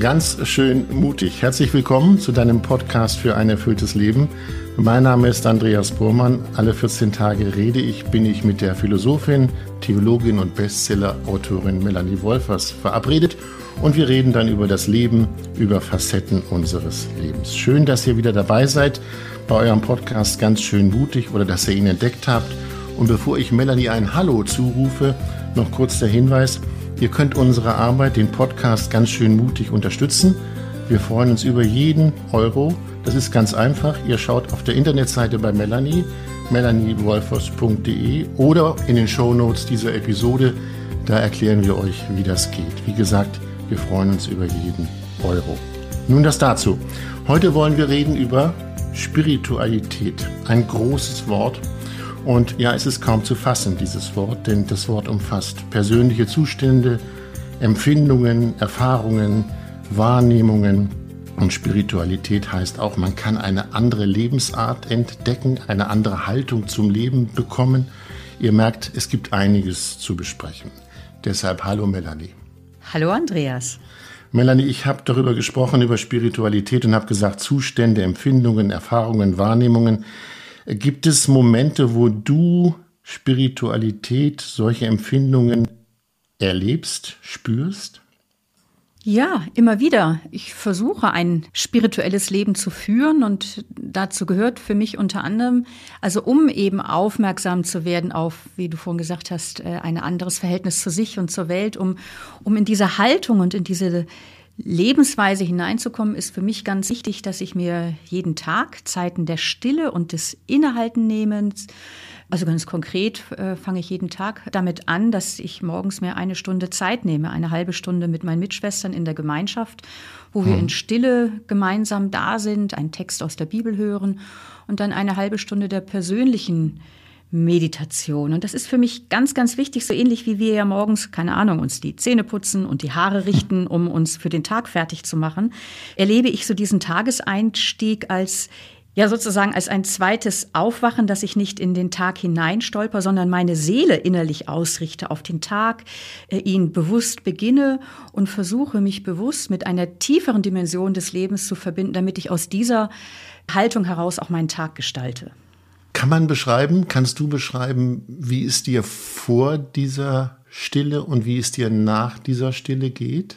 ganz schön mutig. Herzlich willkommen zu deinem Podcast für ein erfülltes Leben. Mein Name ist Andreas Burmann. Alle 14 Tage rede ich, bin ich mit der Philosophin, Theologin und Bestseller-Autorin Melanie Wolfers verabredet und wir reden dann über das Leben, über Facetten unseres Lebens. Schön, dass ihr wieder dabei seid bei eurem Podcast ganz schön mutig oder dass ihr ihn entdeckt habt. Und bevor ich Melanie ein Hallo zurufe, noch kurz der Hinweis, Ihr könnt unsere Arbeit, den Podcast ganz schön mutig unterstützen. Wir freuen uns über jeden Euro. Das ist ganz einfach. Ihr schaut auf der Internetseite bei Melanie, melaniewolfers.de oder in den Show Notes dieser Episode. Da erklären wir euch, wie das geht. Wie gesagt, wir freuen uns über jeden Euro. Nun das dazu. Heute wollen wir reden über Spiritualität. Ein großes Wort und ja, es ist kaum zu fassen, dieses Wort, denn das Wort umfasst persönliche Zustände, Empfindungen, Erfahrungen, Wahrnehmungen. Und Spiritualität heißt auch, man kann eine andere Lebensart entdecken, eine andere Haltung zum Leben bekommen. Ihr merkt, es gibt einiges zu besprechen. Deshalb hallo Melanie. Hallo Andreas. Melanie, ich habe darüber gesprochen, über Spiritualität und habe gesagt, Zustände, Empfindungen, Erfahrungen, Wahrnehmungen. Gibt es Momente, wo du Spiritualität, solche Empfindungen erlebst, spürst? Ja, immer wieder. Ich versuche ein spirituelles Leben zu führen und dazu gehört für mich unter anderem, also um eben aufmerksam zu werden auf, wie du vorhin gesagt hast, äh, ein anderes Verhältnis zu sich und zur Welt, um, um in diese Haltung und in diese Lebensweise hineinzukommen, ist für mich ganz wichtig, dass ich mir jeden Tag Zeiten der Stille und des Innehaltennehmens, also ganz konkret äh, fange ich jeden Tag damit an, dass ich morgens mir eine Stunde Zeit nehme, eine halbe Stunde mit meinen Mitschwestern in der Gemeinschaft, wo wir hm. in Stille gemeinsam da sind, einen Text aus der Bibel hören und dann eine halbe Stunde der persönlichen Meditation. Und das ist für mich ganz, ganz wichtig, so ähnlich wie wir ja morgens, keine Ahnung, uns die Zähne putzen und die Haare richten, um uns für den Tag fertig zu machen, erlebe ich so diesen Tageseinstieg als ja sozusagen als ein zweites Aufwachen, dass ich nicht in den Tag hineinstolper, sondern meine Seele innerlich ausrichte auf den Tag, äh, ihn bewusst beginne und versuche mich bewusst mit einer tieferen Dimension des Lebens zu verbinden, damit ich aus dieser Haltung heraus auch meinen Tag gestalte. Kann man beschreiben, kannst du beschreiben, wie es dir vor dieser Stille und wie es dir nach dieser Stille geht?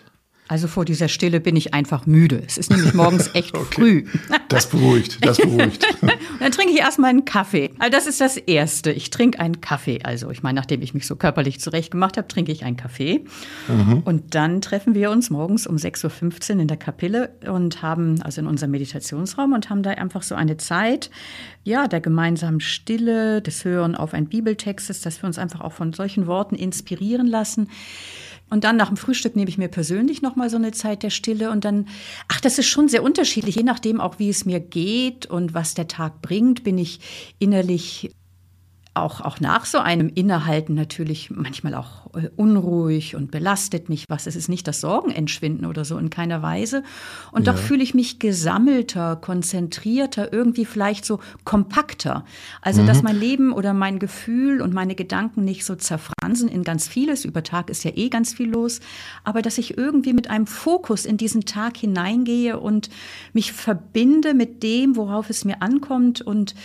Also vor dieser Stille bin ich einfach müde. Es ist nämlich morgens echt okay. früh. Das beruhigt, das beruhigt. dann trinke ich erstmal einen Kaffee. Also das ist das Erste. Ich trinke einen Kaffee. Also ich meine, nachdem ich mich so körperlich zurechtgemacht habe, trinke ich einen Kaffee. Mhm. Und dann treffen wir uns morgens um 6.15 Uhr in der Kapelle und haben, also in unserem Meditationsraum und haben da einfach so eine Zeit, ja, der gemeinsamen Stille, des Hören auf ein Bibeltextes, dass wir uns einfach auch von solchen Worten inspirieren lassen. Und dann nach dem Frühstück nehme ich mir persönlich noch mal so eine Zeit der Stille und dann, ach, das ist schon sehr unterschiedlich, je nachdem auch, wie es mir geht und was der Tag bringt, bin ich innerlich auch, auch nach so einem Innehalten natürlich manchmal auch äh, unruhig und belastet mich was. Es ist nicht das Sorgenentschwinden oder so in keiner Weise. Und ja. doch fühle ich mich gesammelter, konzentrierter, irgendwie vielleicht so kompakter. Also, mhm. dass mein Leben oder mein Gefühl und meine Gedanken nicht so zerfransen in ganz vieles. Über Tag ist ja eh ganz viel los. Aber dass ich irgendwie mit einem Fokus in diesen Tag hineingehe und mich verbinde mit dem, worauf es mir ankommt und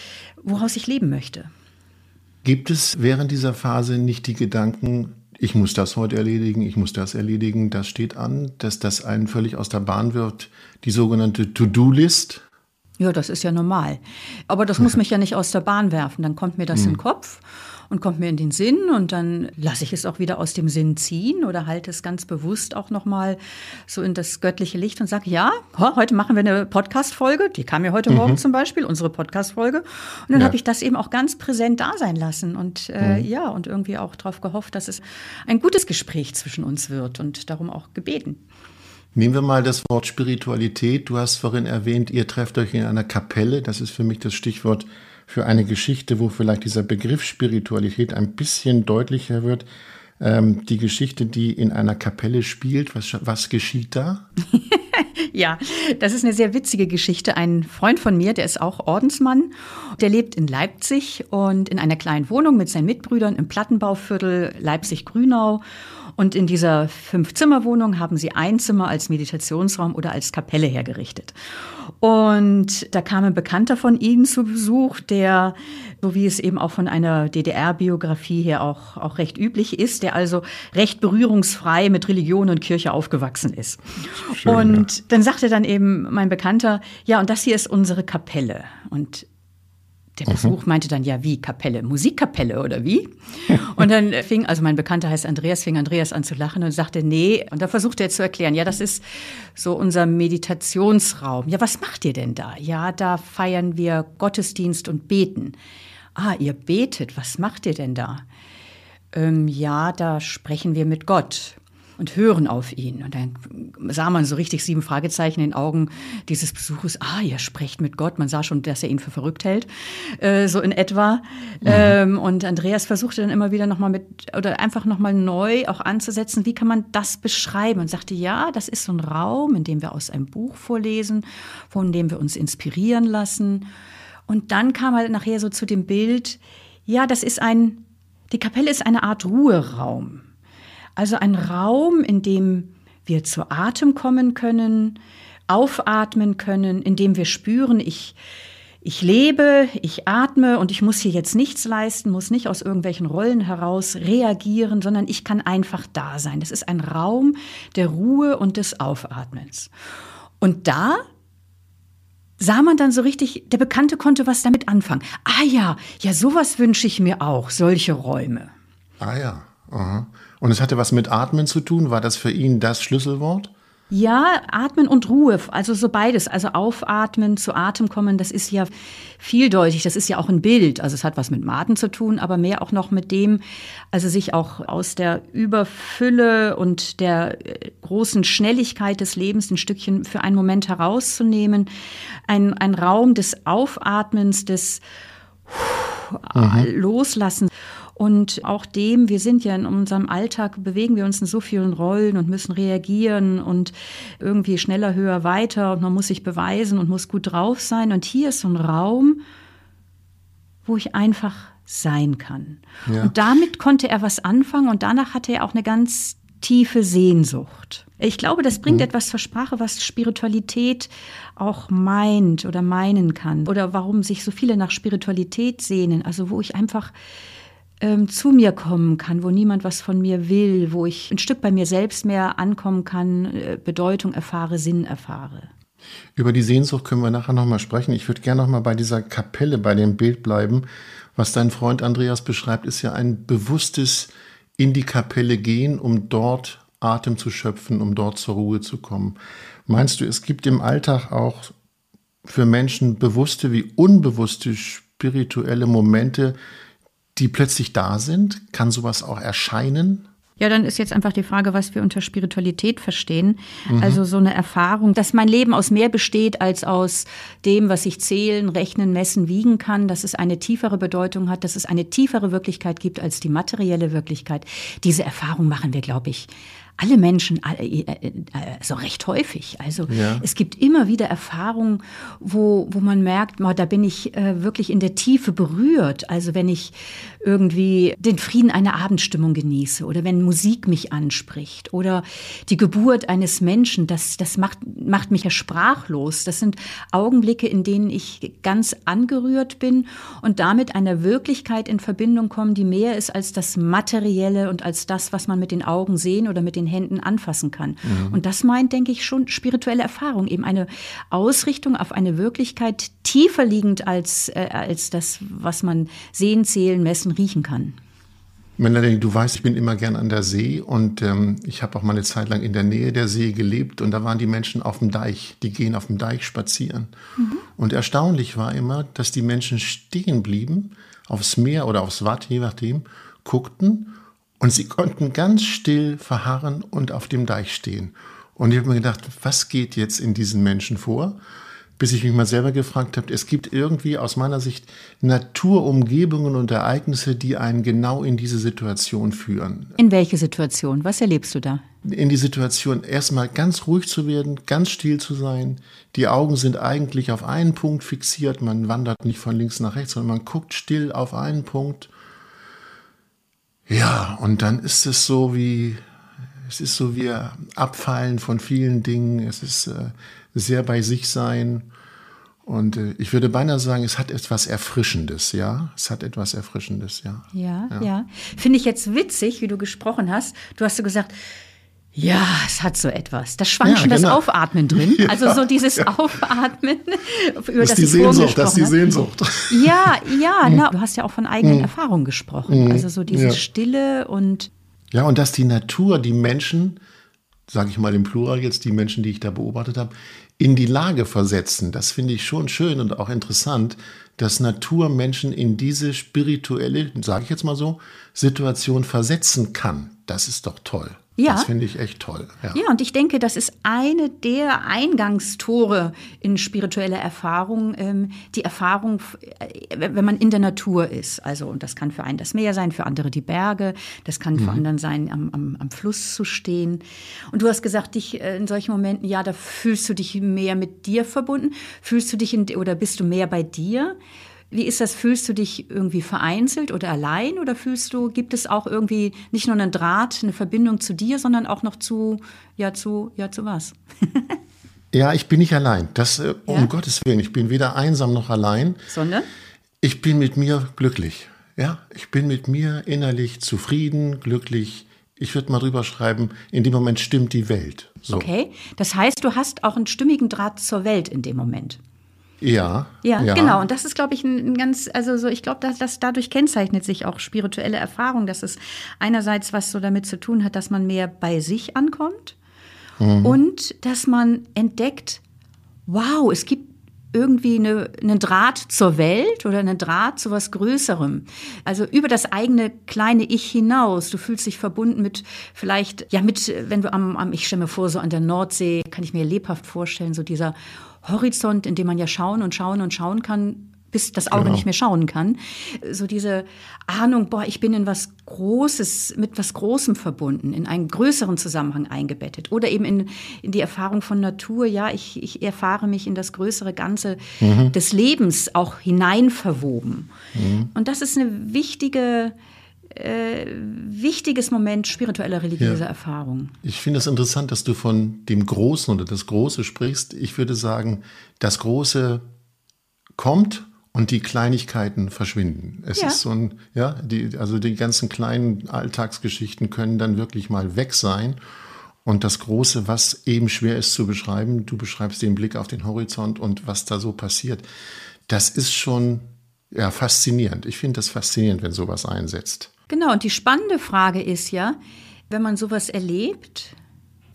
woraus ich leben möchte. Gibt es während dieser Phase nicht die Gedanken, ich muss das heute erledigen, ich muss das erledigen, das steht an, dass das einen völlig aus der Bahn wird, die sogenannte To-Do-List? Ja, das ist ja normal. Aber das muss mich ja nicht aus der Bahn werfen. Dann kommt mir das in den hm. Kopf und kommt mir in den Sinn und dann lasse ich es auch wieder aus dem Sinn ziehen oder halte es ganz bewusst auch nochmal so in das göttliche Licht und sage, ja, heute machen wir eine Podcast-Folge, die kam ja heute mhm. Morgen zum Beispiel, unsere Podcast-Folge. Und dann ja. habe ich das eben auch ganz präsent da sein lassen und äh, mhm. ja, und irgendwie auch darauf gehofft, dass es ein gutes Gespräch zwischen uns wird und darum auch gebeten. Nehmen wir mal das Wort Spiritualität. Du hast vorhin erwähnt, ihr trefft euch in einer Kapelle. Das ist für mich das Stichwort für eine Geschichte, wo vielleicht dieser Begriff Spiritualität ein bisschen deutlicher wird. Ähm, die Geschichte, die in einer Kapelle spielt, was, was geschieht da? ja, das ist eine sehr witzige Geschichte. Ein Freund von mir, der ist auch Ordensmann, der lebt in Leipzig und in einer kleinen Wohnung mit seinen Mitbrüdern im Plattenbauviertel Leipzig-Grünau. Und in dieser Fünf-Zimmer-Wohnung haben sie ein Zimmer als Meditationsraum oder als Kapelle hergerichtet. Und da kam ein Bekannter von ihnen zu Besuch, der, so wie es eben auch von einer DDR-Biografie her auch, auch recht üblich ist, der also recht berührungsfrei mit Religion und Kirche aufgewachsen ist. Schön, und ja. dann sagte dann eben mein Bekannter, ja, und das hier ist unsere Kapelle. Und der Besuch mhm. meinte dann, ja, wie Kapelle, Musikkapelle oder wie? Und dann fing, also mein Bekannter heißt Andreas, fing Andreas an zu lachen und sagte, nee. Und da versuchte er zu erklären, ja, das ist so unser Meditationsraum. Ja, was macht ihr denn da? Ja, da feiern wir Gottesdienst und beten. Ah, ihr betet, was macht ihr denn da? Ähm, ja, da sprechen wir mit Gott und hören auf ihn. Und dann sah man so richtig sieben Fragezeichen in den Augen dieses Besuches. Ah, ihr sprecht mit Gott. Man sah schon, dass er ihn für verrückt hält, äh, so in etwa. Mhm. Ähm, und Andreas versuchte dann immer wieder nochmal mit, oder einfach nochmal neu auch anzusetzen, wie kann man das beschreiben? Und sagte, ja, das ist so ein Raum, in dem wir aus einem Buch vorlesen, von dem wir uns inspirieren lassen. Und dann kam er nachher so zu dem Bild, ja, das ist ein, die Kapelle ist eine Art Ruheraum. Also ein Raum, in dem wir zu Atem kommen können, aufatmen können, in dem wir spüren, ich, ich lebe, ich atme und ich muss hier jetzt nichts leisten, muss nicht aus irgendwelchen Rollen heraus reagieren, sondern ich kann einfach da sein. Das ist ein Raum der Ruhe und des Aufatmens. Und da sah man dann so richtig, der Bekannte konnte was damit anfangen. Ah ja, ja, sowas wünsche ich mir auch, solche Räume. Ah ja. Aha. Und es hatte was mit Atmen zu tun? War das für ihn das Schlüsselwort? Ja, atmen und Ruhe, also so beides. Also aufatmen, zu Atem kommen, das ist ja vieldeutig, das ist ja auch ein Bild. Also es hat was mit Maten zu tun, aber mehr auch noch mit dem, also sich auch aus der Überfülle und der äh, großen Schnelligkeit des Lebens ein Stückchen für einen Moment herauszunehmen. Ein, ein Raum des Aufatmens, des mhm. Loslassen. Und auch dem, wir sind ja in unserem Alltag, bewegen wir uns in so vielen Rollen und müssen reagieren und irgendwie schneller, höher, weiter und man muss sich beweisen und muss gut drauf sein. Und hier ist so ein Raum, wo ich einfach sein kann. Ja. Und damit konnte er was anfangen und danach hatte er auch eine ganz tiefe Sehnsucht. Ich glaube, das bringt mhm. etwas zur Sprache, was Spiritualität auch meint oder meinen kann. Oder warum sich so viele nach Spiritualität sehnen. Also wo ich einfach ähm, zu mir kommen kann, wo niemand was von mir will, wo ich ein Stück bei mir selbst mehr ankommen kann, äh, Bedeutung erfahre, Sinn erfahre. Über die Sehnsucht können wir nachher nochmal sprechen. Ich würde gerne nochmal bei dieser Kapelle, bei dem Bild bleiben. Was dein Freund Andreas beschreibt, ist ja ein bewusstes in die Kapelle gehen, um dort Atem zu schöpfen, um dort zur Ruhe zu kommen. Meinst du, es gibt im Alltag auch für Menschen bewusste wie unbewusste spirituelle Momente, die plötzlich da sind? Kann sowas auch erscheinen? Ja, dann ist jetzt einfach die Frage, was wir unter Spiritualität verstehen. Mhm. Also so eine Erfahrung, dass mein Leben aus mehr besteht als aus dem, was ich zählen, rechnen, messen, wiegen kann, dass es eine tiefere Bedeutung hat, dass es eine tiefere Wirklichkeit gibt als die materielle Wirklichkeit. Diese Erfahrung machen wir, glaube ich, alle Menschen äh, äh, so recht häufig. Also ja. es gibt immer wieder Erfahrungen, wo, wo man merkt, da bin ich äh, wirklich in der Tiefe berührt. Also wenn ich irgendwie den Frieden einer Abendstimmung genieße oder wenn Musik mich anspricht oder die Geburt eines Menschen, das, das macht, macht mich ja sprachlos. Das sind Augenblicke, in denen ich ganz angerührt bin und damit einer Wirklichkeit in Verbindung komme, die mehr ist als das Materielle und als das, was man mit den Augen sehen oder mit den den Händen anfassen kann. Mhm. Und das meint, denke ich, schon spirituelle Erfahrung, eben eine Ausrichtung auf eine Wirklichkeit tiefer liegend als, äh, als das, was man sehen, zählen, messen, riechen kann. Melanie, du weißt, ich bin immer gern an der See und ähm, ich habe auch mal eine Zeit lang in der Nähe der See gelebt und da waren die Menschen auf dem Deich, die gehen auf dem Deich spazieren. Mhm. Und erstaunlich war immer, dass die Menschen stehen blieben, aufs Meer oder aufs Watt, je nachdem, guckten und sie konnten ganz still verharren und auf dem Deich stehen. Und ich habe mir gedacht, was geht jetzt in diesen Menschen vor? Bis ich mich mal selber gefragt habe, es gibt irgendwie aus meiner Sicht Naturumgebungen und Ereignisse, die einen genau in diese Situation führen. In welche Situation? Was erlebst du da? In die Situation, erstmal ganz ruhig zu werden, ganz still zu sein. Die Augen sind eigentlich auf einen Punkt fixiert. Man wandert nicht von links nach rechts, sondern man guckt still auf einen Punkt ja, und dann ist es so wie, es ist so wie Abfallen von vielen Dingen. Es ist äh, sehr bei sich sein. Und äh, ich würde beinahe sagen, es hat etwas Erfrischendes, ja. Es hat etwas Erfrischendes, ja. Ja, ja. ja. Finde ich jetzt witzig, wie du gesprochen hast. Du hast so gesagt, ja, es hat so etwas. Da schwang ja, schon genau. das Aufatmen drin. Ja, also so dieses ja. Aufatmen, über das, das die Sehnsucht, das ist die Sehnsucht. Ja, ja, na, du hast ja auch von eigenen mhm. Erfahrungen gesprochen. Mhm. Also so diese Stille und. Ja, und dass die Natur, die Menschen, sage ich mal im Plural jetzt, die Menschen, die ich da beobachtet habe, in die Lage versetzen. Das finde ich schon schön und auch interessant, dass Natur Menschen in diese spirituelle, sage ich jetzt mal so, Situation versetzen kann. Das ist doch toll. Ja. Das finde ich echt toll. Ja. ja, und ich denke, das ist eine der Eingangstore in spirituelle Erfahrung, ähm, die Erfahrung, äh, wenn man in der Natur ist. Also, und das kann für einen das Meer sein, für andere die Berge, das kann mhm. für anderen sein, am, am, am Fluss zu stehen. Und du hast gesagt, dich äh, in solchen Momenten, ja, da fühlst du dich mehr mit dir verbunden. Fühlst du dich in, oder bist du mehr bei dir? Wie ist das? Fühlst du dich irgendwie vereinzelt oder allein oder fühlst du, gibt es auch irgendwie nicht nur einen Draht, eine Verbindung zu dir, sondern auch noch zu, ja, zu, ja, zu was? ja, ich bin nicht allein. Das, äh, ja? um Gottes Willen, ich bin weder einsam noch allein. Sondern? Ich bin mit mir glücklich. Ja, ich bin mit mir innerlich zufrieden, glücklich. Ich würde mal drüber schreiben, in dem Moment stimmt die Welt. So. Okay, das heißt, du hast auch einen stimmigen Draht zur Welt in dem Moment. Ja, ja. Ja, genau. Und das ist, glaube ich, ein, ein, ganz, also so, ich glaube, dass, dass dadurch kennzeichnet sich auch spirituelle Erfahrung, dass es einerseits was so damit zu tun hat, dass man mehr bei sich ankommt mhm. und dass man entdeckt, wow, es gibt irgendwie eine, einen Draht zur Welt oder einen Draht zu was Größerem. Also über das eigene kleine Ich hinaus. Du fühlst dich verbunden mit vielleicht, ja, mit, wenn du am, am ich stelle mir vor, so an der Nordsee, kann ich mir lebhaft vorstellen, so dieser Horizont, in dem man ja schauen und schauen und schauen kann, bis das Auge genau. nicht mehr schauen kann. So diese Ahnung, boah, ich bin in was Großes, mit was Großem verbunden, in einen größeren Zusammenhang eingebettet. Oder eben in, in die Erfahrung von Natur, ja, ich, ich erfahre mich in das größere Ganze mhm. des Lebens auch hineinverwoben. Mhm. Und das ist eine wichtige äh, wichtiges Moment spiritueller religiöser ja. Erfahrung. Ich finde es interessant, dass du von dem Großen oder das Große sprichst. Ich würde sagen, das Große kommt und die Kleinigkeiten verschwinden. Es ja. ist so ein, ja, die, also die ganzen kleinen Alltagsgeschichten können dann wirklich mal weg sein. Und das Große, was eben schwer ist zu beschreiben, du beschreibst den Blick auf den Horizont und was da so passiert, das ist schon ja, faszinierend. Ich finde das faszinierend, wenn sowas einsetzt. Genau, und die spannende Frage ist ja, wenn man sowas erlebt,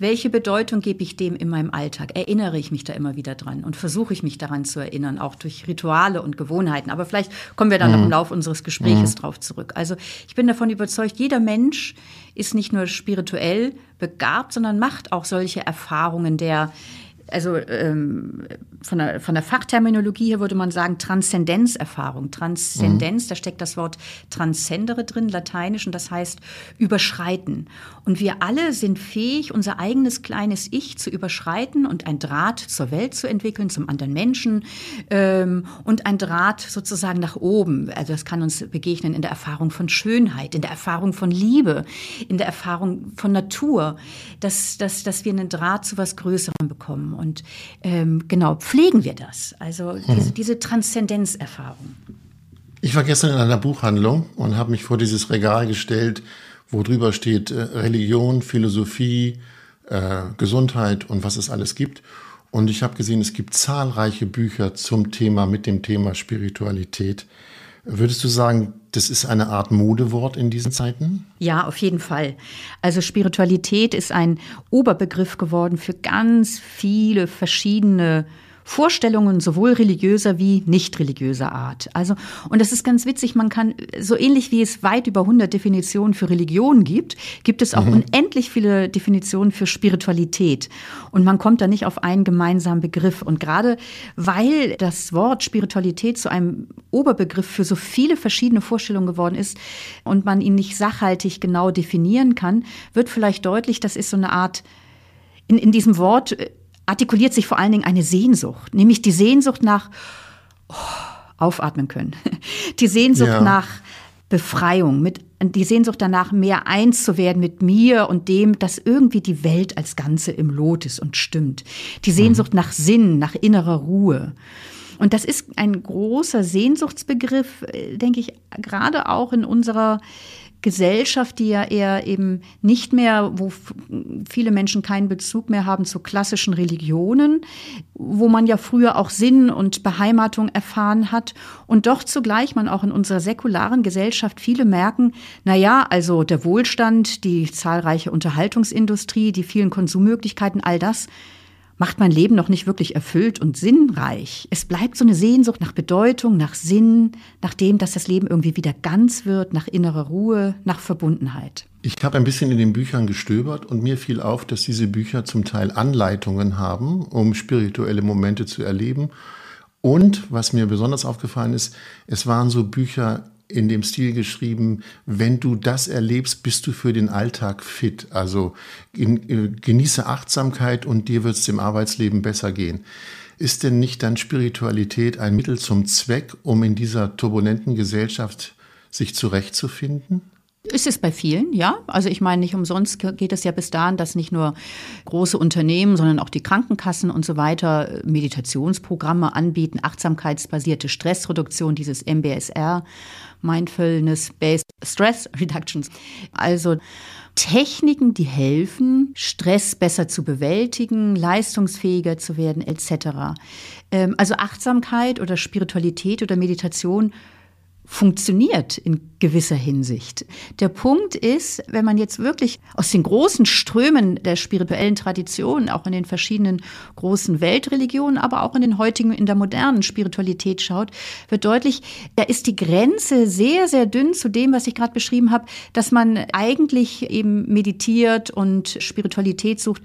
welche Bedeutung gebe ich dem in meinem Alltag? Erinnere ich mich da immer wieder dran und versuche ich mich daran zu erinnern, auch durch Rituale und Gewohnheiten. Aber vielleicht kommen wir dann mhm. im Laufe unseres Gespräches mhm. drauf zurück. Also ich bin davon überzeugt, jeder Mensch ist nicht nur spirituell begabt, sondern macht auch solche Erfahrungen der also ähm, von, der, von der Fachterminologie her würde man sagen Transzendenzerfahrung. Transzendenz, mhm. da steckt das Wort transcendere drin, lateinisch, und das heißt überschreiten. Und wir alle sind fähig, unser eigenes kleines Ich zu überschreiten und ein Draht zur Welt zu entwickeln, zum anderen Menschen ähm, und ein Draht sozusagen nach oben. Also das kann uns begegnen in der Erfahrung von Schönheit, in der Erfahrung von Liebe, in der Erfahrung von Natur, dass, dass, dass wir einen Draht zu was Größerem bekommen. Und ähm, genau, pflegen wir das. Also diese, mhm. diese Transzendenzerfahrung. Ich war gestern in einer Buchhandlung und habe mich vor dieses Regal gestellt, wo drüber steht äh, Religion, Philosophie, äh, Gesundheit und was es alles gibt. Und ich habe gesehen, es gibt zahlreiche Bücher zum Thema, mit dem Thema Spiritualität. Würdest du sagen, das ist eine Art Modewort in diesen Zeiten? Ja, auf jeden Fall. Also Spiritualität ist ein Oberbegriff geworden für ganz viele verschiedene Vorstellungen sowohl religiöser wie nicht religiöser Art. Also, und das ist ganz witzig, man kann, so ähnlich wie es weit über 100 Definitionen für Religion gibt, gibt es auch mhm. unendlich viele Definitionen für Spiritualität. Und man kommt da nicht auf einen gemeinsamen Begriff. Und gerade weil das Wort Spiritualität zu einem Oberbegriff für so viele verschiedene Vorstellungen geworden ist und man ihn nicht sachhaltig genau definieren kann, wird vielleicht deutlich, das ist so eine Art in, in diesem Wort artikuliert sich vor allen Dingen eine Sehnsucht, nämlich die Sehnsucht nach oh, aufatmen können, die Sehnsucht ja. nach Befreiung, mit die Sehnsucht danach, mehr eins zu werden mit mir und dem, dass irgendwie die Welt als Ganze im Lot ist und stimmt. Die Sehnsucht mhm. nach Sinn, nach innerer Ruhe. Und das ist ein großer Sehnsuchtsbegriff, äh, denke ich, gerade auch in unserer Gesellschaft, die ja eher eben nicht mehr, wo viele Menschen keinen Bezug mehr haben zu klassischen Religionen, wo man ja früher auch Sinn und Beheimatung erfahren hat und doch zugleich man auch in unserer säkularen Gesellschaft viele merken, na ja, also der Wohlstand, die zahlreiche Unterhaltungsindustrie, die vielen Konsummöglichkeiten, all das macht mein Leben noch nicht wirklich erfüllt und sinnreich. Es bleibt so eine Sehnsucht nach Bedeutung, nach Sinn, nach dem, dass das Leben irgendwie wieder ganz wird, nach innerer Ruhe, nach Verbundenheit. Ich habe ein bisschen in den Büchern gestöbert und mir fiel auf, dass diese Bücher zum Teil Anleitungen haben, um spirituelle Momente zu erleben. Und was mir besonders aufgefallen ist, es waren so Bücher in dem Stil geschrieben, wenn du das erlebst, bist du für den Alltag fit. Also äh, genieße Achtsamkeit und dir wird es im Arbeitsleben besser gehen. Ist denn nicht dann Spiritualität ein Mittel zum Zweck, um in dieser turbulenten Gesellschaft sich zurechtzufinden? Ist es bei vielen, ja. Also ich meine, nicht umsonst geht es ja bis dahin, dass nicht nur große Unternehmen, sondern auch die Krankenkassen und so weiter Meditationsprogramme anbieten, achtsamkeitsbasierte Stressreduktion, dieses MBSR, Mindfulness-Based Stress Reductions. Also Techniken, die helfen, Stress besser zu bewältigen, leistungsfähiger zu werden, etc. Ähm, also Achtsamkeit oder Spiritualität oder Meditation funktioniert in gewisser Hinsicht. Der Punkt ist, wenn man jetzt wirklich aus den großen Strömen der spirituellen Tradition, auch in den verschiedenen großen Weltreligionen, aber auch in den heutigen, in der modernen Spiritualität schaut, wird deutlich, da ist die Grenze sehr, sehr dünn zu dem, was ich gerade beschrieben habe, dass man eigentlich eben meditiert und Spiritualität sucht,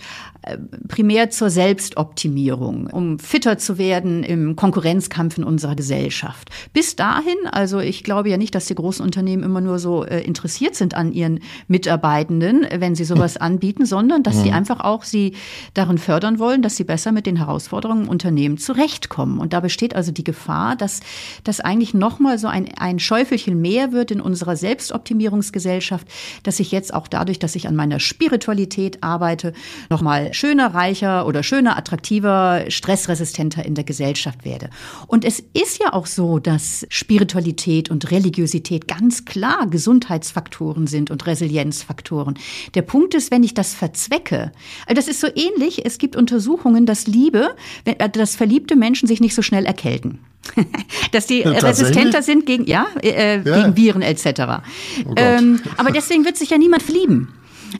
primär zur Selbstoptimierung, um fitter zu werden im Konkurrenzkampf in unserer Gesellschaft. Bis dahin, also ich glaube ja nicht, dass die großen Unternehmen immer nur so äh, interessiert sind an ihren Mitarbeitenden, wenn sie sowas anbieten, sondern dass sie einfach auch sie darin fördern wollen, dass sie besser mit den Herausforderungen im Unternehmen zurechtkommen. Und da besteht also die Gefahr, dass das eigentlich nochmal so ein, ein Schäufelchen mehr wird in unserer Selbstoptimierungsgesellschaft, dass ich jetzt auch dadurch, dass ich an meiner Spiritualität arbeite, nochmal schöner, reicher oder schöner, attraktiver, stressresistenter in der Gesellschaft werde. Und es ist ja auch so, dass Spiritualität und Religiosität ganz klar Gesundheitsfaktoren sind und Resilienzfaktoren. Der Punkt ist, wenn ich das verzwecke, also das ist so ähnlich, es gibt Untersuchungen, dass Liebe, äh, dass verliebte Menschen sich nicht so schnell erkälten. dass die resistenter sind gegen, ja, äh, ja. gegen Viren etc. Oh ähm, aber deswegen wird sich ja niemand verlieben.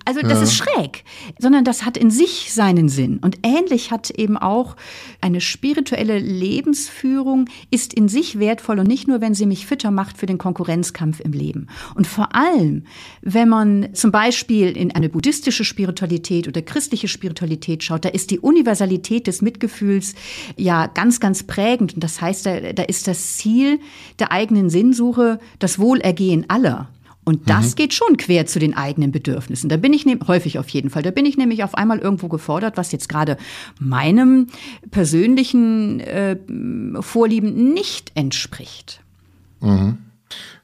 Also das ja. ist schräg, sondern das hat in sich seinen Sinn. Und ähnlich hat eben auch eine spirituelle Lebensführung ist in sich wertvoll und nicht nur, wenn sie mich fitter macht für den Konkurrenzkampf im Leben. Und vor allem, wenn man zum Beispiel in eine buddhistische Spiritualität oder christliche Spiritualität schaut, da ist die Universalität des Mitgefühls ja ganz, ganz prägend. Und das heißt, da, da ist das Ziel der eigenen Sinnsuche das Wohlergehen aller. Und das mhm. geht schon quer zu den eigenen Bedürfnissen. Da bin ich ne häufig auf jeden Fall. Da bin ich nämlich auf einmal irgendwo gefordert, was jetzt gerade meinem persönlichen äh, Vorlieben nicht entspricht. Mhm.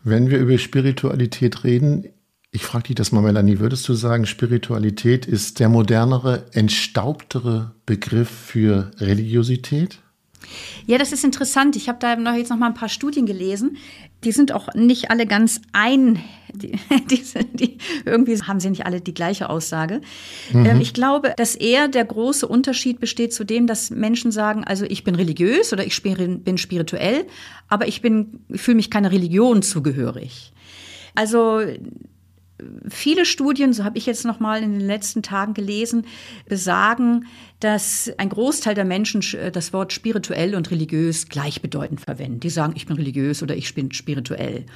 Wenn wir über Spiritualität reden, ich frage dich das mal, Melanie, würdest du sagen, Spiritualität ist der modernere, entstaubtere Begriff für Religiosität? Ja, das ist interessant. Ich habe da jetzt noch mal ein paar Studien gelesen. Die sind auch nicht alle ganz ein. Die, die, die, irgendwie haben sie nicht alle die gleiche Aussage. Mhm. Ähm, ich glaube, dass eher der große Unterschied besteht zu dem, dass Menschen sagen, also ich bin religiös oder ich bin spirituell, aber ich bin, ich fühle mich keiner Religion zugehörig. Also viele Studien, so habe ich jetzt noch mal in den letzten Tagen gelesen, besagen, dass ein Großteil der Menschen das Wort spirituell und religiös gleichbedeutend verwenden. Die sagen, ich bin religiös oder ich bin spirituell.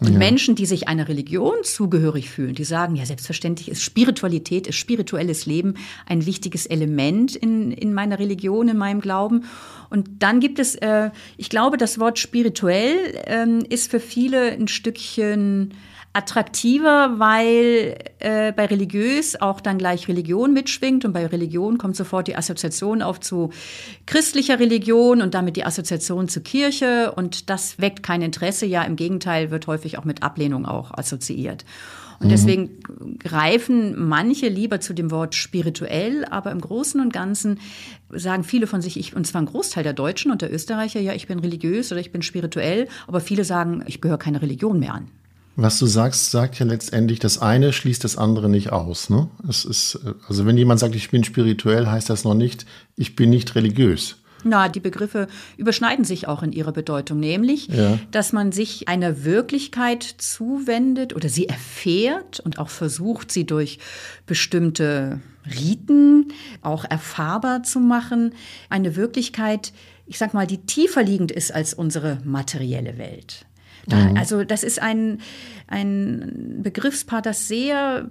Und ja. Menschen, die sich einer Religion zugehörig fühlen, die sagen, ja, selbstverständlich ist Spiritualität, ist spirituelles Leben ein wichtiges Element in, in meiner Religion, in meinem Glauben. Und dann gibt es, äh, ich glaube, das Wort spirituell ähm, ist für viele ein Stückchen attraktiver, weil äh, bei religiös auch dann gleich Religion mitschwingt und bei Religion kommt sofort die Assoziation auf zu christlicher Religion und damit die Assoziation zu Kirche und das weckt kein Interesse, ja im Gegenteil wird häufig auch mit Ablehnung auch assoziiert. Und deswegen greifen manche lieber zu dem Wort spirituell, aber im Großen und Ganzen sagen viele von sich, ich, und zwar ein Großteil der Deutschen und der Österreicher, ja, ich bin religiös oder ich bin spirituell, aber viele sagen, ich gehöre keine Religion mehr an. Was du sagst, sagt ja letztendlich, das eine schließt das andere nicht aus. Ne? Es ist, also wenn jemand sagt, ich bin spirituell, heißt das noch nicht, ich bin nicht religiös. Na, die Begriffe überschneiden sich auch in ihrer Bedeutung, nämlich, ja. dass man sich einer Wirklichkeit zuwendet oder sie erfährt und auch versucht, sie durch bestimmte Riten auch erfahrbar zu machen. Eine Wirklichkeit, ich sag mal, die tiefer liegend ist als unsere materielle Welt. Da, mhm. Also das ist ein, ein Begriffspaar, das sehr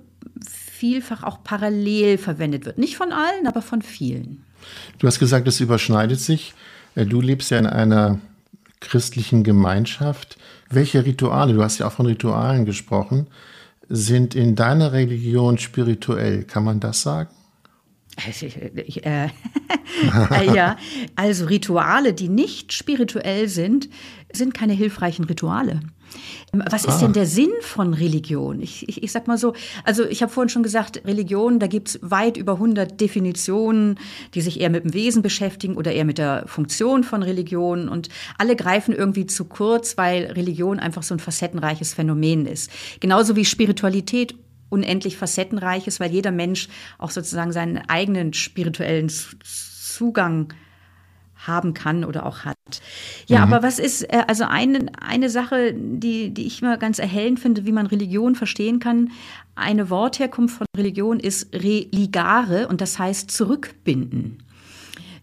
vielfach auch parallel verwendet wird. Nicht von allen, aber von vielen. Du hast gesagt, es überschneidet sich. Äh, du lebst ja in einer christlichen Gemeinschaft. Welche Rituale, du hast ja auch von Ritualen gesprochen, sind in deiner Religion spirituell? Kann man das sagen? Äh, ja, also Rituale, die nicht spirituell sind, sind keine hilfreichen Rituale. Was ist ah. denn der Sinn von Religion? Ich, ich, ich sag mal so, also ich habe vorhin schon gesagt, Religion, da gibt's weit über 100 Definitionen, die sich eher mit dem Wesen beschäftigen oder eher mit der Funktion von Religion. Und alle greifen irgendwie zu kurz, weil Religion einfach so ein facettenreiches Phänomen ist. Genauso wie Spiritualität unendlich facettenreich ist, weil jeder Mensch auch sozusagen seinen eigenen spirituellen Zugang haben kann oder auch hat. Ja, mhm. aber was ist, äh, also eine, eine Sache, die, die ich immer ganz erhellend finde, wie man Religion verstehen kann, eine Wortherkunft von Religion ist religare und das heißt zurückbinden.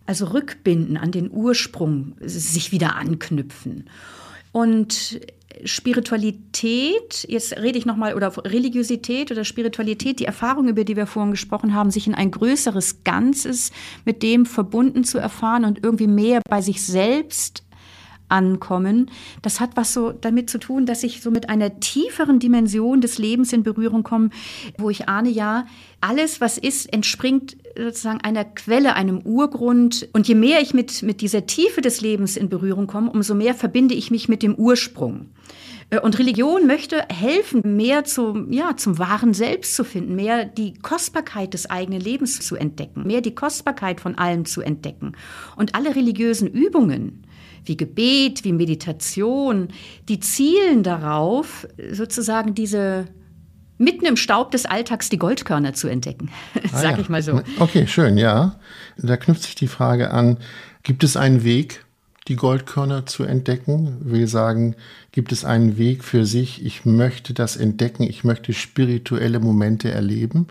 Also rückbinden an den Ursprung, sich wieder anknüpfen. Und Spiritualität, jetzt rede ich nochmal, oder Religiosität oder Spiritualität, die Erfahrung, über die wir vorhin gesprochen haben, sich in ein größeres Ganzes mit dem verbunden zu erfahren und irgendwie mehr bei sich selbst ankommen. Das hat was so damit zu tun, dass ich so mit einer tieferen Dimension des Lebens in Berührung komme, wo ich ahne, ja, alles, was ist, entspringt sozusagen einer Quelle, einem Urgrund. Und je mehr ich mit, mit dieser Tiefe des Lebens in Berührung komme, umso mehr verbinde ich mich mit dem Ursprung. Äh, und Religion möchte helfen, mehr zum, ja, zum wahren Selbst zu finden, mehr die Kostbarkeit des eigenen Lebens zu entdecken, mehr die Kostbarkeit von allem zu entdecken. Und alle religiösen Übungen, wie Gebet, wie Meditation, die zielen darauf, sozusagen diese mitten im Staub des Alltags die Goldkörner zu entdecken, ah, sag ja. ich mal so. Okay, schön, ja. Da knüpft sich die Frage an, gibt es einen Weg, die Goldkörner zu entdecken? Will sagen, gibt es einen Weg für sich, ich möchte das entdecken, ich möchte spirituelle Momente erleben?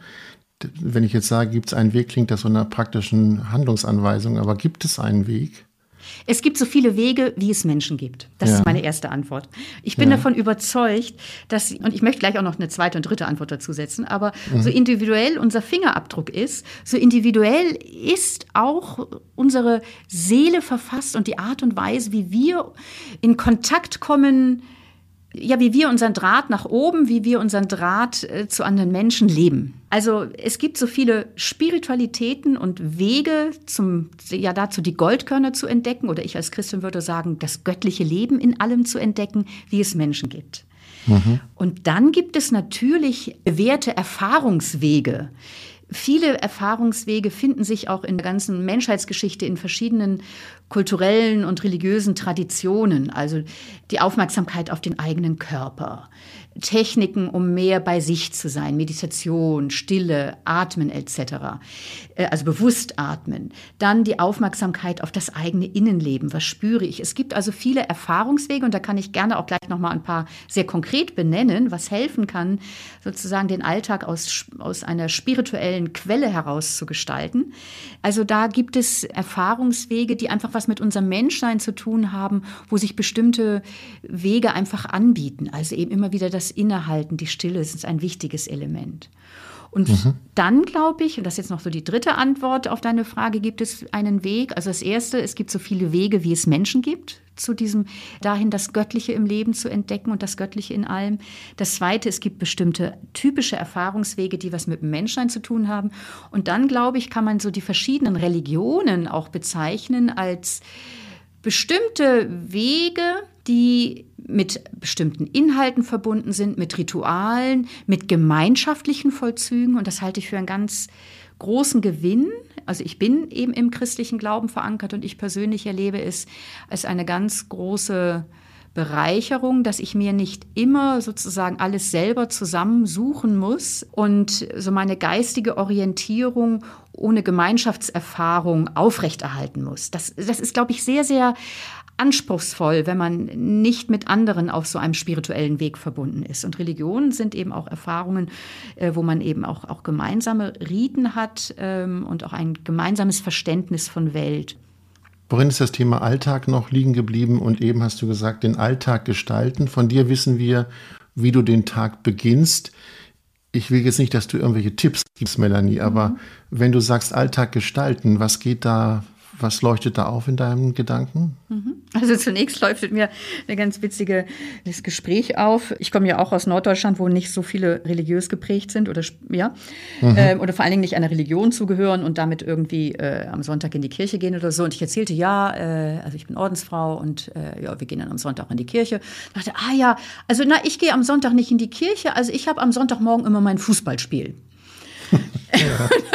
Wenn ich jetzt sage, gibt es einen Weg, klingt das so einer praktischen Handlungsanweisung, aber gibt es einen Weg? Es gibt so viele Wege, wie es Menschen gibt. Das ja. ist meine erste Antwort. Ich bin ja. davon überzeugt, dass, und ich möchte gleich auch noch eine zweite und dritte Antwort dazu setzen, aber mhm. so individuell unser Fingerabdruck ist, so individuell ist auch unsere Seele verfasst und die Art und Weise, wie wir in Kontakt kommen ja, wie wir unseren Draht nach oben, wie wir unseren Draht äh, zu anderen Menschen leben. Also es gibt so viele Spiritualitäten und Wege zum, ja dazu die Goldkörner zu entdecken oder ich als Christin würde sagen, das göttliche Leben in allem zu entdecken, wie es Menschen gibt. Mhm. Und dann gibt es natürlich bewährte Erfahrungswege, Viele Erfahrungswege finden sich auch in der ganzen Menschheitsgeschichte in verschiedenen kulturellen und religiösen Traditionen. Also die Aufmerksamkeit auf den eigenen Körper, Techniken, um mehr bei sich zu sein, Meditation, Stille, Atmen etc. Äh, also bewusst atmen. Dann die Aufmerksamkeit auf das eigene Innenleben. Was spüre ich? Es gibt also viele Erfahrungswege und da kann ich gerne auch gleich noch mal ein paar sehr konkret benennen, was helfen kann, sozusagen den Alltag aus, aus einer spirituellen Quelle heraus zu gestalten. Also da gibt es Erfahrungswege, die einfach was mit unserem Menschsein zu tun haben, wo sich bestimmte Wege einfach anbieten. Also eben immer wieder das Innehalten, die Stille ist ein wichtiges Element. Und mhm. dann glaube ich, und das ist jetzt noch so die dritte Antwort auf deine Frage, gibt es einen Weg. Also das erste, es gibt so viele Wege, wie es Menschen gibt, zu diesem dahin das Göttliche im Leben zu entdecken und das Göttliche in allem. Das zweite, es gibt bestimmte typische Erfahrungswege, die was mit dem Menschsein zu tun haben. Und dann glaube ich, kann man so die verschiedenen Religionen auch bezeichnen als bestimmte Wege, die mit bestimmten Inhalten verbunden sind, mit Ritualen, mit gemeinschaftlichen Vollzügen. Und das halte ich für einen ganz großen Gewinn. Also ich bin eben im christlichen Glauben verankert und ich persönlich erlebe es als eine ganz große Bereicherung, dass ich mir nicht immer sozusagen alles selber zusammensuchen muss und so meine geistige Orientierung ohne Gemeinschaftserfahrung aufrechterhalten muss. Das, das ist, glaube ich, sehr, sehr anspruchsvoll, wenn man nicht mit anderen auf so einem spirituellen Weg verbunden ist. Und Religionen sind eben auch Erfahrungen, äh, wo man eben auch, auch gemeinsame Riten hat ähm, und auch ein gemeinsames Verständnis von Welt. Worin ist das Thema Alltag noch liegen geblieben? Und eben hast du gesagt, den Alltag gestalten. Von dir wissen wir, wie du den Tag beginnst. Ich will jetzt nicht, dass du irgendwelche Tipps gibst, Melanie, aber mhm. wenn du sagst Alltag gestalten, was geht da was leuchtet da auf in deinem Gedanken? Mhm. Also zunächst leuchtet mir ein ganz witziges Gespräch auf. Ich komme ja auch aus Norddeutschland, wo nicht so viele religiös geprägt sind oder ja mhm. äh, oder vor allen Dingen nicht einer Religion zugehören und damit irgendwie äh, am Sonntag in die Kirche gehen oder so. Und ich erzählte ja, äh, also ich bin Ordensfrau und äh, ja, wir gehen dann am Sonntag in die Kirche. Ich dachte, ah ja, also na, ich gehe am Sonntag nicht in die Kirche. Also ich habe am Sonntagmorgen immer mein Fußballspiel. Ja.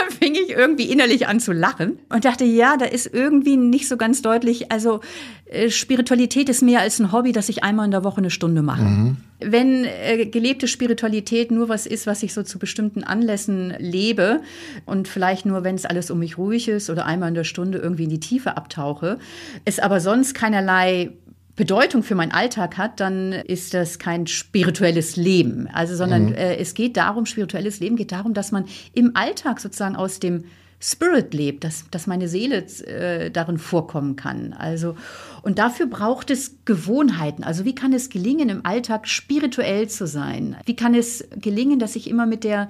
irgendwie innerlich an zu lachen und dachte, ja, da ist irgendwie nicht so ganz deutlich, also äh, Spiritualität ist mehr als ein Hobby, das ich einmal in der Woche eine Stunde mache. Mhm. Wenn äh, gelebte Spiritualität nur was ist, was ich so zu bestimmten Anlässen lebe und vielleicht nur, wenn es alles um mich ruhig ist oder einmal in der Stunde irgendwie in die Tiefe abtauche, es aber sonst keinerlei Bedeutung für meinen Alltag hat, dann ist das kein spirituelles Leben. Also, sondern mhm. äh, es geht darum, spirituelles Leben geht darum, dass man im Alltag sozusagen aus dem Spirit lebt, dass, dass meine Seele äh, darin vorkommen kann. Also, und dafür braucht es Gewohnheiten. Also, wie kann es gelingen, im Alltag spirituell zu sein? Wie kann es gelingen, dass ich immer mit der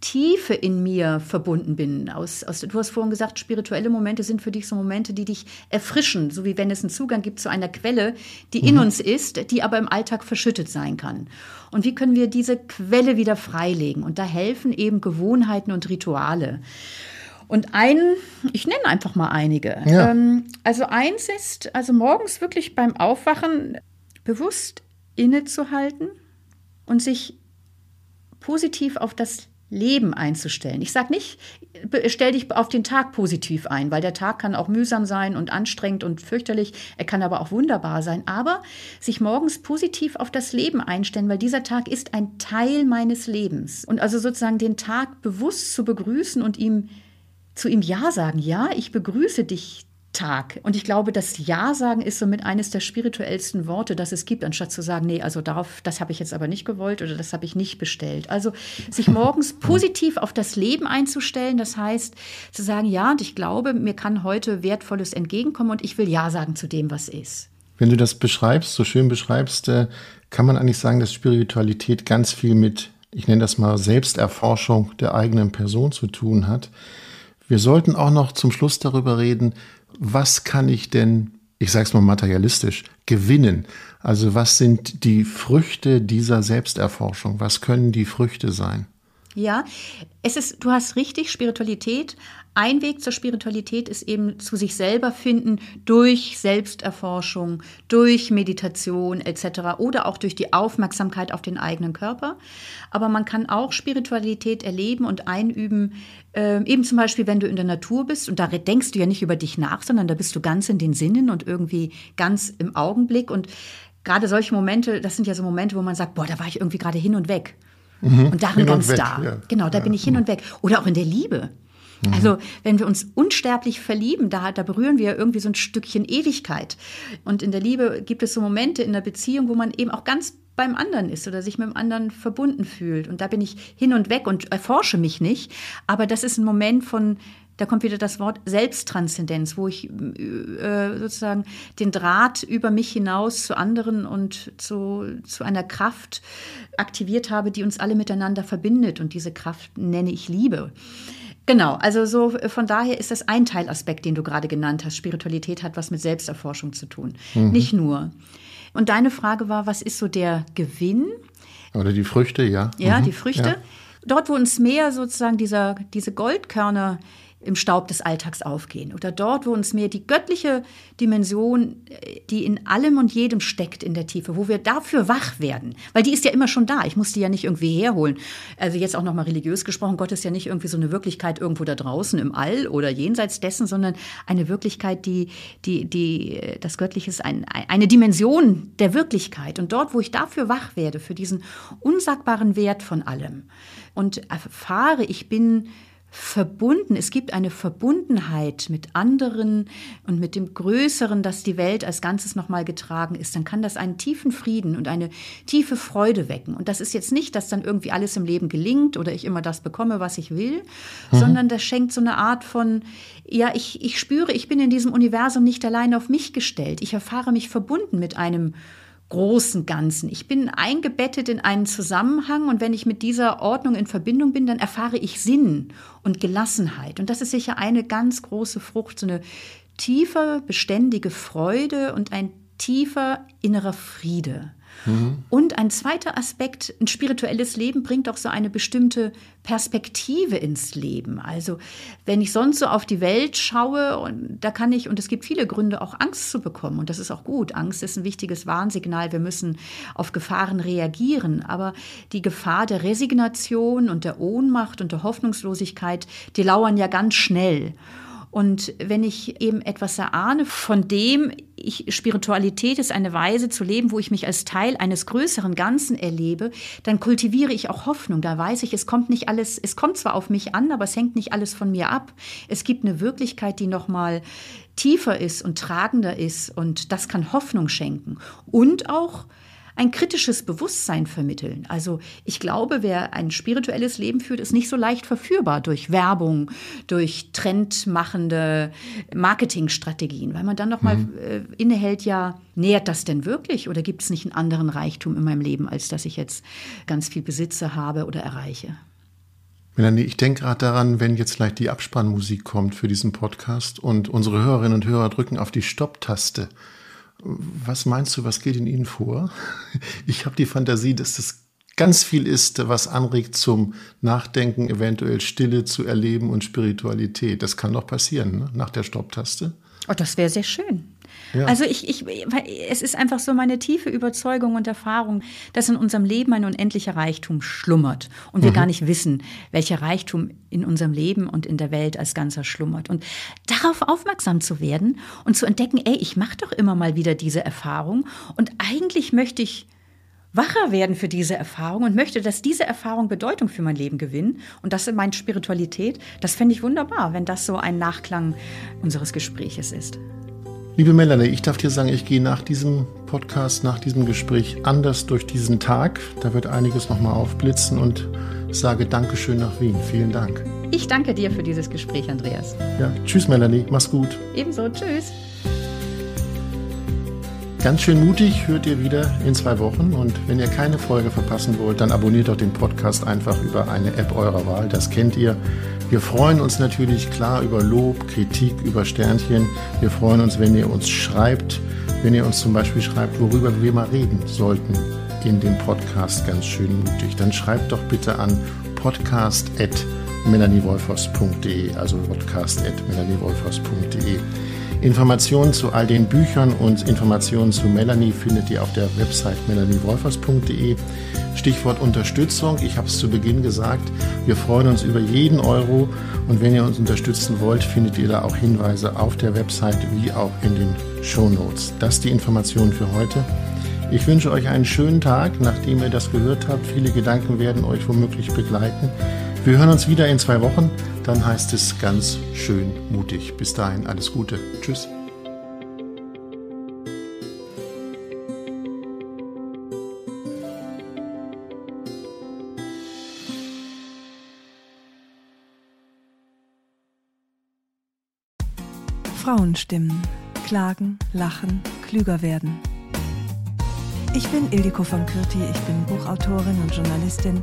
Tiefe in mir verbunden bin. Aus, aus, du hast vorhin gesagt, spirituelle Momente sind für dich so Momente, die dich erfrischen, so wie wenn es einen Zugang gibt zu einer Quelle, die mhm. in uns ist, die aber im Alltag verschüttet sein kann. Und wie können wir diese Quelle wieder freilegen? Und da helfen eben Gewohnheiten und Rituale. Und ein, ich nenne einfach mal einige. Ja. Ähm, also eins ist, also morgens wirklich beim Aufwachen bewusst innezuhalten und sich positiv auf das Leben einzustellen. Ich sage nicht, stell dich auf den Tag positiv ein, weil der Tag kann auch mühsam sein und anstrengend und fürchterlich. Er kann aber auch wunderbar sein. Aber sich morgens positiv auf das Leben einstellen, weil dieser Tag ist ein Teil meines Lebens. Und also sozusagen den Tag bewusst zu begrüßen und ihm zu ihm Ja sagen. Ja, ich begrüße dich, Tag. Und ich glaube, das Ja sagen ist somit eines der spirituellsten Worte, das es gibt, anstatt zu sagen, nee, also darauf, das habe ich jetzt aber nicht gewollt oder das habe ich nicht bestellt. Also sich morgens positiv auf das Leben einzustellen, das heißt zu sagen, ja, und ich glaube, mir kann heute Wertvolles entgegenkommen und ich will Ja sagen zu dem, was ist. Wenn du das beschreibst, so schön beschreibst, äh, kann man eigentlich sagen, dass Spiritualität ganz viel mit, ich nenne das mal, Selbsterforschung der eigenen Person zu tun hat. Wir sollten auch noch zum Schluss darüber reden, was kann ich denn, ich sage es mal materialistisch, gewinnen? Also was sind die Früchte dieser Selbsterforschung? Was können die Früchte sein? Ja, es ist, du hast richtig, Spiritualität. Ein Weg zur Spiritualität ist eben zu sich selber finden durch Selbsterforschung, durch Meditation etc. oder auch durch die Aufmerksamkeit auf den eigenen Körper. Aber man kann auch Spiritualität erleben und einüben, äh, eben zum Beispiel, wenn du in der Natur bist und da denkst du ja nicht über dich nach, sondern da bist du ganz in den Sinnen und irgendwie ganz im Augenblick und gerade solche Momente, das sind ja so Momente, wo man sagt, boah, da war ich irgendwie gerade hin und weg. Mhm. Und darin ganz da. Ja. Genau, da ja. bin ich hin und weg. Oder auch in der Liebe. Mhm. Also, wenn wir uns unsterblich verlieben, da, da berühren wir irgendwie so ein Stückchen Ewigkeit. Und in der Liebe gibt es so Momente in der Beziehung, wo man eben auch ganz beim anderen ist oder sich mit dem anderen verbunden fühlt. Und da bin ich hin und weg und erforsche mich nicht. Aber das ist ein Moment von da kommt wieder das Wort Selbsttranszendenz, wo ich äh, sozusagen den Draht über mich hinaus zu anderen und zu, zu einer Kraft aktiviert habe, die uns alle miteinander verbindet. Und diese Kraft nenne ich Liebe. Genau, also so äh, von daher ist das ein Teilaspekt, den du gerade genannt hast. Spiritualität hat was mit Selbsterforschung zu tun. Mhm. Nicht nur. Und deine Frage war, was ist so der Gewinn? Oder die Früchte, ja. Ja, mhm. die Früchte. Ja. Dort, wo uns mehr sozusagen dieser, diese Goldkörner im Staub des Alltags aufgehen. Oder dort, wo uns mehr die göttliche Dimension, äh, die in allem und jedem steckt in der Tiefe, wo wir dafür wach werden. Weil die ist ja immer schon da. Ich muss die ja nicht irgendwie herholen. Also jetzt auch nochmal religiös gesprochen, Gott ist ja nicht irgendwie so eine Wirklichkeit irgendwo da draußen im All oder jenseits dessen, sondern eine Wirklichkeit, die, die, die äh, das Göttliche ist ein, eine Dimension der Wirklichkeit. Und dort, wo ich dafür wach werde, für diesen unsagbaren Wert von allem und erfahre, ich bin verbunden. Es gibt eine Verbundenheit mit anderen und mit dem Größeren, dass die Welt als Ganzes nochmal getragen ist. Dann kann das einen tiefen Frieden und eine tiefe Freude wecken. Und das ist jetzt nicht, dass dann irgendwie alles im Leben gelingt oder ich immer das bekomme, was ich will, mhm. sondern das schenkt so eine Art von, ja, ich, ich spüre, ich bin in diesem Universum nicht allein auf mich gestellt. Ich erfahre mich verbunden mit einem großen Ganzen. Ich bin eingebettet in einen Zusammenhang und wenn ich mit dieser Ordnung in Verbindung bin, dann erfahre ich Sinn und Gelassenheit. Und das ist sicher eine ganz große Frucht, so eine tiefe, beständige Freude und ein tiefer innerer Friede. Mhm. Und ein zweiter Aspekt, ein spirituelles Leben bringt auch so eine bestimmte Perspektive ins Leben. Also wenn ich sonst so auf die Welt schaue, und da kann ich, und es gibt viele Gründe, auch Angst zu bekommen. Und das ist auch gut. Angst ist ein wichtiges Warnsignal. Wir müssen auf Gefahren reagieren. Aber die Gefahr der Resignation und der Ohnmacht und der Hoffnungslosigkeit, die lauern ja ganz schnell. Und wenn ich eben etwas erahne, von dem ich, Spiritualität ist eine Weise zu leben, wo ich mich als Teil eines größeren Ganzen erlebe, dann kultiviere ich auch Hoffnung. Da weiß ich, es kommt nicht alles, es kommt zwar auf mich an, aber es hängt nicht alles von mir ab. Es gibt eine Wirklichkeit, die nochmal tiefer ist und tragender ist und das kann Hoffnung schenken. Und auch ein kritisches Bewusstsein vermitteln. Also ich glaube, wer ein spirituelles Leben führt, ist nicht so leicht verführbar durch Werbung, durch trendmachende Marketingstrategien, weil man dann noch mal mhm. äh, innehält, ja, nährt das denn wirklich oder gibt es nicht einen anderen Reichtum in meinem Leben, als dass ich jetzt ganz viel Besitze habe oder erreiche? Melanie, ich denke gerade daran, wenn jetzt gleich die Abspannmusik kommt für diesen Podcast und unsere Hörerinnen und Hörer drücken auf die Stopptaste. Was meinst du, was geht in Ihnen vor? Ich habe die Fantasie, dass das ganz viel ist, was anregt zum Nachdenken, eventuell Stille zu erleben und Spiritualität. Das kann doch passieren, ne? nach der Stopptaste. Oh, das wäre sehr schön. Ja. Also ich, ich, es ist einfach so meine tiefe Überzeugung und Erfahrung, dass in unserem Leben ein unendlicher Reichtum schlummert und wir mhm. gar nicht wissen, welcher Reichtum in unserem Leben und in der Welt als Ganzer schlummert. Und darauf aufmerksam zu werden und zu entdecken, ey, ich mache doch immer mal wieder diese Erfahrung und eigentlich möchte ich wacher werden für diese Erfahrung und möchte, dass diese Erfahrung Bedeutung für mein Leben gewinnt. Und das ist meine Spiritualität. Das fände ich wunderbar, wenn das so ein Nachklang unseres Gespräches ist. Liebe Melanie, ich darf dir sagen, ich gehe nach diesem Podcast, nach diesem Gespräch anders durch diesen Tag. Da wird einiges nochmal aufblitzen und sage Dankeschön nach Wien. Vielen Dank. Ich danke dir für dieses Gespräch, Andreas. Ja, tschüss Melanie, mach's gut. Ebenso, tschüss. Ganz schön mutig hört ihr wieder in zwei Wochen und wenn ihr keine Folge verpassen wollt, dann abonniert doch den Podcast einfach über eine App eurer Wahl. Das kennt ihr. Wir freuen uns natürlich klar über Lob, Kritik, über Sternchen. Wir freuen uns, wenn ihr uns schreibt, wenn ihr uns zum Beispiel schreibt, worüber wir mal reden sollten in dem Podcast ganz schön mutig. Dann schreibt doch bitte an podcast.melaniewolfers.de, also podcast.melaniewolfers.de. Informationen zu all den Büchern und Informationen zu Melanie findet ihr auf der Website melaniewolfers.de. Stichwort Unterstützung. Ich habe es zu Beginn gesagt. Wir freuen uns über jeden Euro und wenn ihr uns unterstützen wollt, findet ihr da auch Hinweise auf der Website wie auch in den Show Notes. Das die Information für heute. Ich wünsche euch einen schönen Tag, nachdem ihr das gehört habt. Viele Gedanken werden euch womöglich begleiten. Wir hören uns wieder in zwei Wochen. Dann heißt es ganz schön mutig. Bis dahin alles Gute. Tschüss. Frauenstimmen. Klagen, lachen, klüger werden. Ich bin Ildiko von Kürti, ich bin Buchautorin und Journalistin